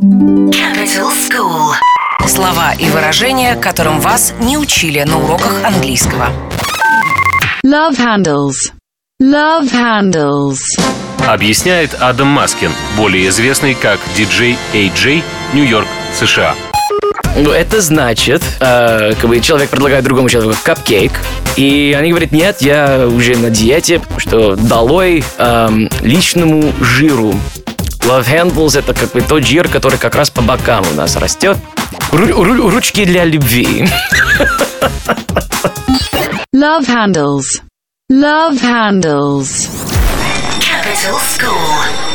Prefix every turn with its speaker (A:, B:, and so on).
A: Capital School. Слова и выражения, которым вас не учили на уроках английского.
B: Love handles. Love handles.
C: Объясняет Адам Маскин, более известный как диджей AJ, Нью-Йорк, США.
D: Ну, это значит, э, как бы человек предлагает другому человеку капкейк, и они говорят, нет, я уже на диете, что долой эм, личному жиру. Love handles это как бы тот жир, который как раз по бокам у нас растет. Ру- ру- ручки для любви.
B: Love handles. Love handles.
A: Capital School.